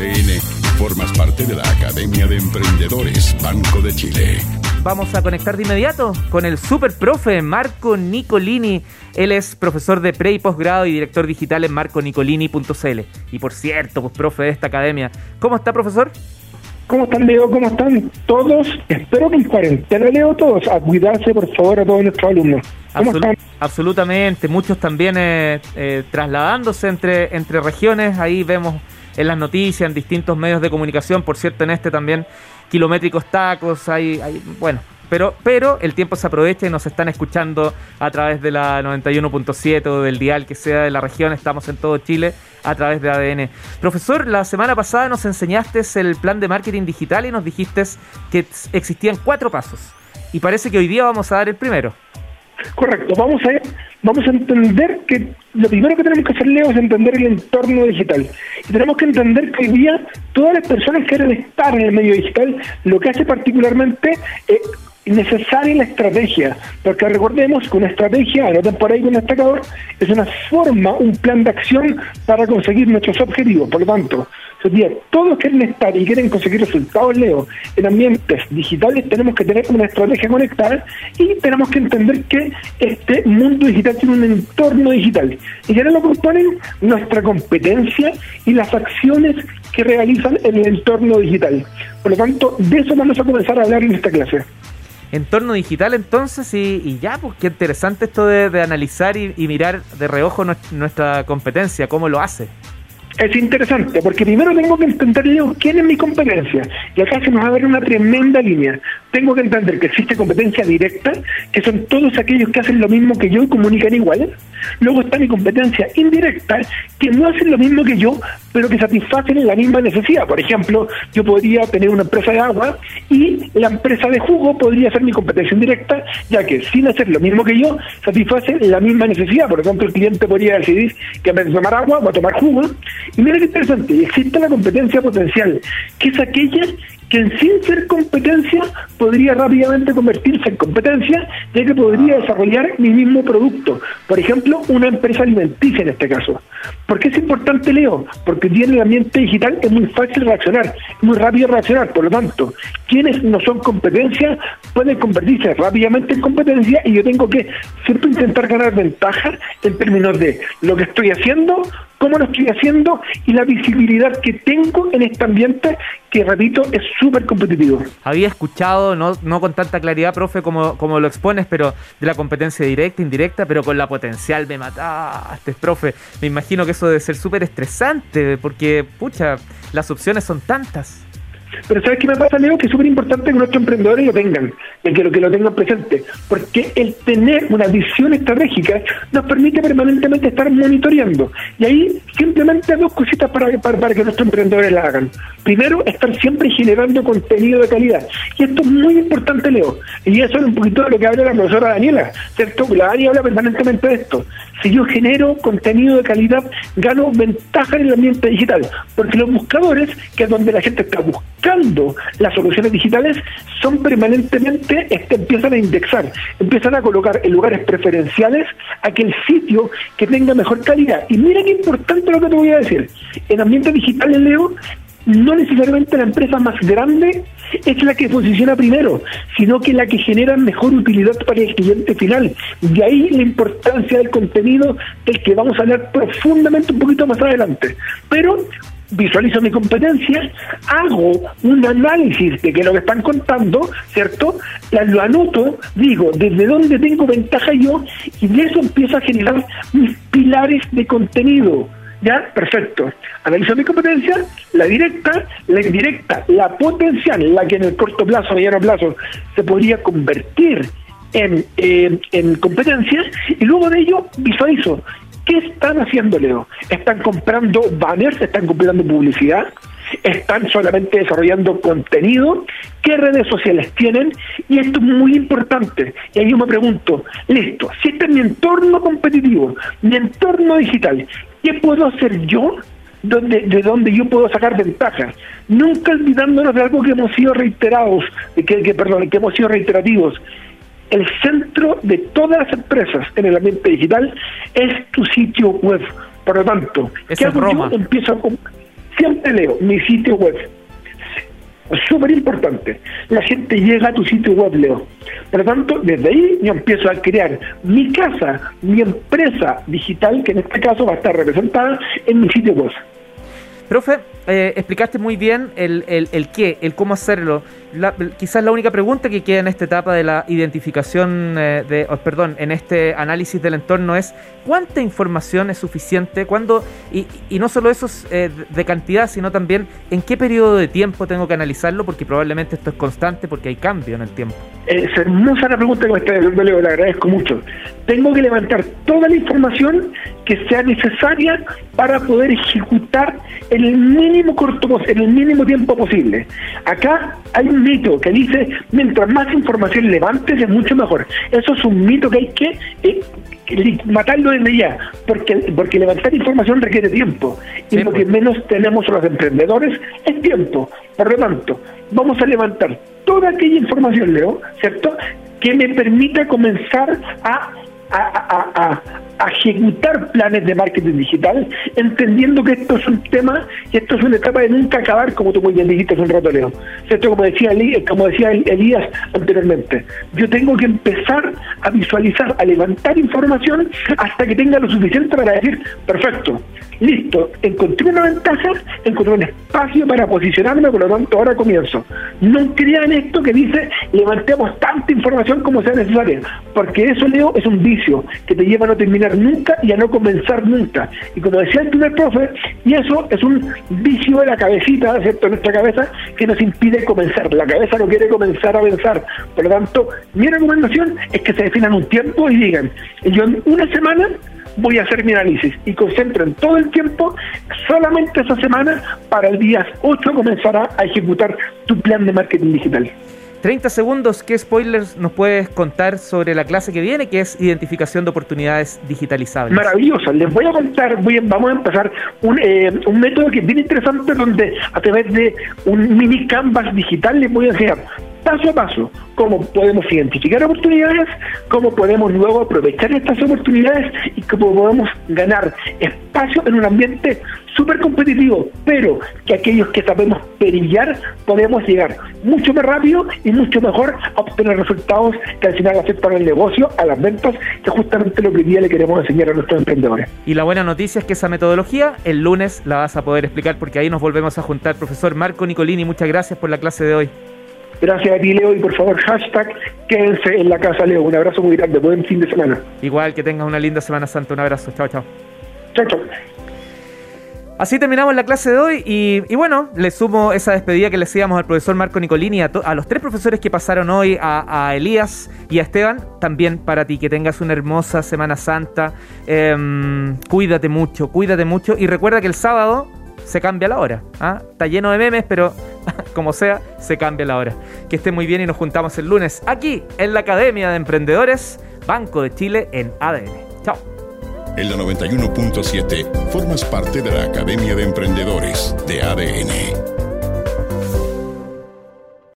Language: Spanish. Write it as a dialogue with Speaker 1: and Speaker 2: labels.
Speaker 1: ADN, formas parte de la Academia de Emprendedores Banco de Chile.
Speaker 2: Vamos a conectar de inmediato con el super profe Marco Nicolini. Él es profesor de pre y posgrado y director digital en marconicolini.cl. Y por cierto, pues profe de esta academia. ¿Cómo está, profesor?
Speaker 3: ¿Cómo están, Leo? ¿Cómo están todos? Espero que en cuarentena, Leo, todos. A cuidarse, por favor, a todos nuestros alumnos. ¿Cómo están?
Speaker 2: Absolutamente. Muchos también eh, eh, trasladándose entre, entre regiones. Ahí vemos en las noticias, en distintos medios de comunicación. Por cierto, en este también, kilométricos tacos. Hay, bueno, pero, pero el tiempo se aprovecha y nos están escuchando a través de la 91.7 o del dial que sea de la región. Estamos en todo Chile a través de ADN. Profesor, la semana pasada nos enseñaste el plan de marketing digital y nos dijiste que existían cuatro pasos. Y parece que hoy día vamos a dar el primero.
Speaker 3: Correcto, vamos a, vamos a entender que lo primero que tenemos que hacer, Leo, es entender el entorno digital. Y tenemos que entender que hoy día todas las personas quieren estar en el medio digital, lo que hace particularmente eh, necesaria la estrategia, porque recordemos que una estrategia, anoten por ahí con destacador, es una forma, un plan de acción para conseguir nuestros objetivos. Por lo tanto, todos quieren estar y quieren conseguir resultados, Leo, en ambientes digitales, tenemos que tener una estrategia conectada y tenemos que entender que este mundo digital tiene un entorno digital. Y que lo componen nuestra competencia y las acciones que realizan en el entorno digital. Por lo tanto, de eso vamos a comenzar a hablar en esta clase
Speaker 2: entorno digital entonces y, ya, pues qué interesante esto de, analizar y, mirar de reojo nuestra competencia, cómo lo hace.
Speaker 3: Es interesante, porque primero tengo que entender yo quién es mi competencia. Y acá se nos va a ver una tremenda línea. Tengo que entender que existe competencia directa, que son todos aquellos que hacen lo mismo que yo y comunican igual. Luego está mi competencia indirecta, que no hacen lo mismo que yo, pero que satisfacen la misma necesidad. Por ejemplo, yo podría tener una empresa de agua y la empresa de jugo podría ser mi competencia indirecta, ya que sin hacer lo mismo que yo, satisfacen la misma necesidad. Por ejemplo, el cliente podría decidir que en vez de tomar agua, va a tomar jugo. Y mira qué interesante, existe la competencia potencial, que es aquella que sin ser competencia podría rápidamente convertirse en competencia, ya que podría desarrollar mi mismo producto. Por ejemplo, una empresa alimenticia en este caso. ¿Por qué es importante, Leo? Porque tiene el ambiente digital, es muy fácil reaccionar, es muy rápido reaccionar. Por lo tanto, quienes no son competencia pueden convertirse rápidamente en competencia y yo tengo que siempre intentar ganar ventaja en términos de lo que estoy haciendo, cómo lo estoy haciendo y la visibilidad que tengo en este ambiente que, repito, es súper competitivo.
Speaker 2: Había escuchado, no, no con tanta claridad, profe, como, como lo expones, pero de la competencia directa, indirecta, pero con la potencial me mataste, profe. Me imagino que eso debe ser súper estresante, porque, pucha, las opciones son tantas.
Speaker 3: Pero ¿sabes qué me pasa, Leo? Que es súper importante que nuestros emprendedores lo tengan, y que lo que lo tengan presente, porque el tener una visión estratégica nos permite permanentemente estar monitoreando. Y ahí simplemente dos cositas para, que nuestros emprendedores la hagan. Primero, estar siempre generando contenido de calidad. Y esto es muy importante, Leo. Y eso es un poquito de lo que habla la profesora Daniela, ¿cierto? La Dani habla permanentemente de esto. Si yo genero contenido de calidad, gano ventaja en el ambiente digital, porque los buscadores, que es donde la gente está buscando las soluciones digitales, son permanentemente, este, empiezan a indexar, empiezan a colocar en lugares preferenciales aquel sitio que tenga mejor calidad. Y mira qué importante lo que te voy a decir. En ambientes digitales, Leo, no necesariamente la empresa más grande es la que posiciona primero, sino que la que genera mejor utilidad para el cliente final. De ahí la importancia del contenido del que vamos a hablar profundamente un poquito más adelante. Pero visualizo mi competencia, hago un análisis de que lo que están contando, ¿cierto? Lo anoto, digo, desde dónde tengo ventaja yo, y de eso empiezo a generar mis pilares de contenido ¿Ya? Perfecto. Analizo mi competencia, la directa, la indirecta, la potencial, la que en el corto plazo, mediano plazo, se podría convertir en, en, competencias, y luego de ello visualizo ¿Qué están haciendo, Leo? ¿Están comprando banners? ¿Están comprando publicidad? ¿Están solamente desarrollando contenido? ¿Qué redes sociales tienen? Y esto es muy importante. Y ahí yo me pregunto, listo, si este es mi entorno competitivo, mi entorno digital, ¿Qué puedo hacer yo donde, de donde yo puedo sacar ventaja? Nunca olvidándonos de algo que hemos sido reiterados, que, que, perdón, que hemos sido reiterativos. El centro de todas las empresas en el ambiente digital es tu sitio web. Por lo tanto,
Speaker 2: ¿qué hago
Speaker 3: yo? Empiezo a siempre leo mi sitio web. Súper importante. La gente llega a tu sitio web, Leo. Por lo tanto, desde ahí yo empiezo a crear mi casa, mi empresa digital, que en este caso va a estar representada en mi sitio web.
Speaker 2: Profe, eh, explicaste muy bien el, el, el, qué, el cómo hacerlo. quizás la única pregunta que queda en esta etapa de la identificación, eh, de, oh, perdón, en este análisis del entorno es cuánta información es suficiente, cuándo, y, y no solo eso es, eh, de cantidad, sino también en qué periodo de tiempo tengo que analizarlo, porque probablemente esto es constante porque hay cambio en el tiempo.
Speaker 3: Es hermosa la pregunta que me está haciendo, Leo, le agradezco mucho. Tengo que levantar toda la información que sea necesaria para poder ejecutar en el mínimo corto, en el mínimo tiempo posible. Acá hay un mito que dice, mientras más información levantes es mucho mejor. Eso es un mito que hay que eh, matarlo desde ya, porque, porque levantar información requiere tiempo. Y lo que menos tenemos los emprendedores es tiempo. Por lo tanto, vamos a levantar toda aquella información, Leo, ¿cierto? Que me permita comenzar a a, ejecutar planes de marketing digital, entendiendo que esto es un tema y esto es una etapa de nunca acabar, como tú muy bien dijiste hace un rato, Leo. ¿Cierto? Como decía, como decía Elías anteriormente, yo tengo que empezar a visualizar, a levantar información hasta que tenga lo suficiente para decir, perfecto, listo, encontré una ventaja, encontré un espacio para posicionarme, por lo tanto ahora comienzo. No crean esto que dice levantemos tanta información como sea necesaria, porque eso, Leo, es un vicio que te lleva a no terminar nunca y a no comenzar nunca. Y como decía el primer profe, y eso es un vicio de la cabecita, ¿cierto?, nuestra cabeza, que nos impide comenzar. La cabeza no quiere comenzar a pensar. Por lo tanto, mi recomendación es que se definan un tiempo y digan, yo en una semana voy a hacer mi análisis y concentren todo el tiempo solamente esa semana para el día 8 comenzará a ejecutar tu plan de marketing digital.
Speaker 2: 30 segundos, ¿qué spoilers nos puedes contar sobre la clase que viene, que es identificación de oportunidades digitalizables?
Speaker 3: Maravilloso, les voy a contar, vamos a empezar un, eh, un método que es bien interesante donde a través de un mini canvas digital les voy a enseñar paso a paso cómo podemos identificar oportunidades, cómo podemos luego aprovechar estas oportunidades y cómo podemos ganar espacio en un ambiente súper competitivo, pero que aquellos que sabemos perillar podemos llegar mucho más rápido y mucho mejor a obtener resultados que al final afectan al negocio, a las ventas, que justamente lo que hoy día le queremos enseñar a nuestros emprendedores.
Speaker 2: Y la buena noticia es que esa metodología el lunes la vas a poder explicar porque ahí nos volvemos a juntar. Profesor Marco Nicolini, muchas gracias por la clase de hoy.
Speaker 3: Gracias a ti, Leo, y por favor, hashtag quédense en la casa, Leo. Un abrazo muy grande, buen fin de semana.
Speaker 2: Igual, que tengas una linda Semana Santa. Un abrazo. Chao, chao.
Speaker 3: Chao, chao.
Speaker 2: Así terminamos la clase de hoy y, bueno, le sumo esa despedida que le hacíamos al profesor Marco Nicolini, a, a los tres profesores que pasaron hoy, a, Elías y a Esteban, también para ti, que tengas una hermosa Semana Santa. Em, cuídate mucho, cuídate mucho y recuerda que el sábado se cambia la hora. ¿ah? Está lleno de memes, pero como sea, se cambia la hora. Que esté muy bien y nos juntamos el lunes aquí en la Academia de Emprendedores Banco de Chile en ADN. Chao.
Speaker 1: En la 91.7 formas parte de la Academia de Emprendedores de ADN.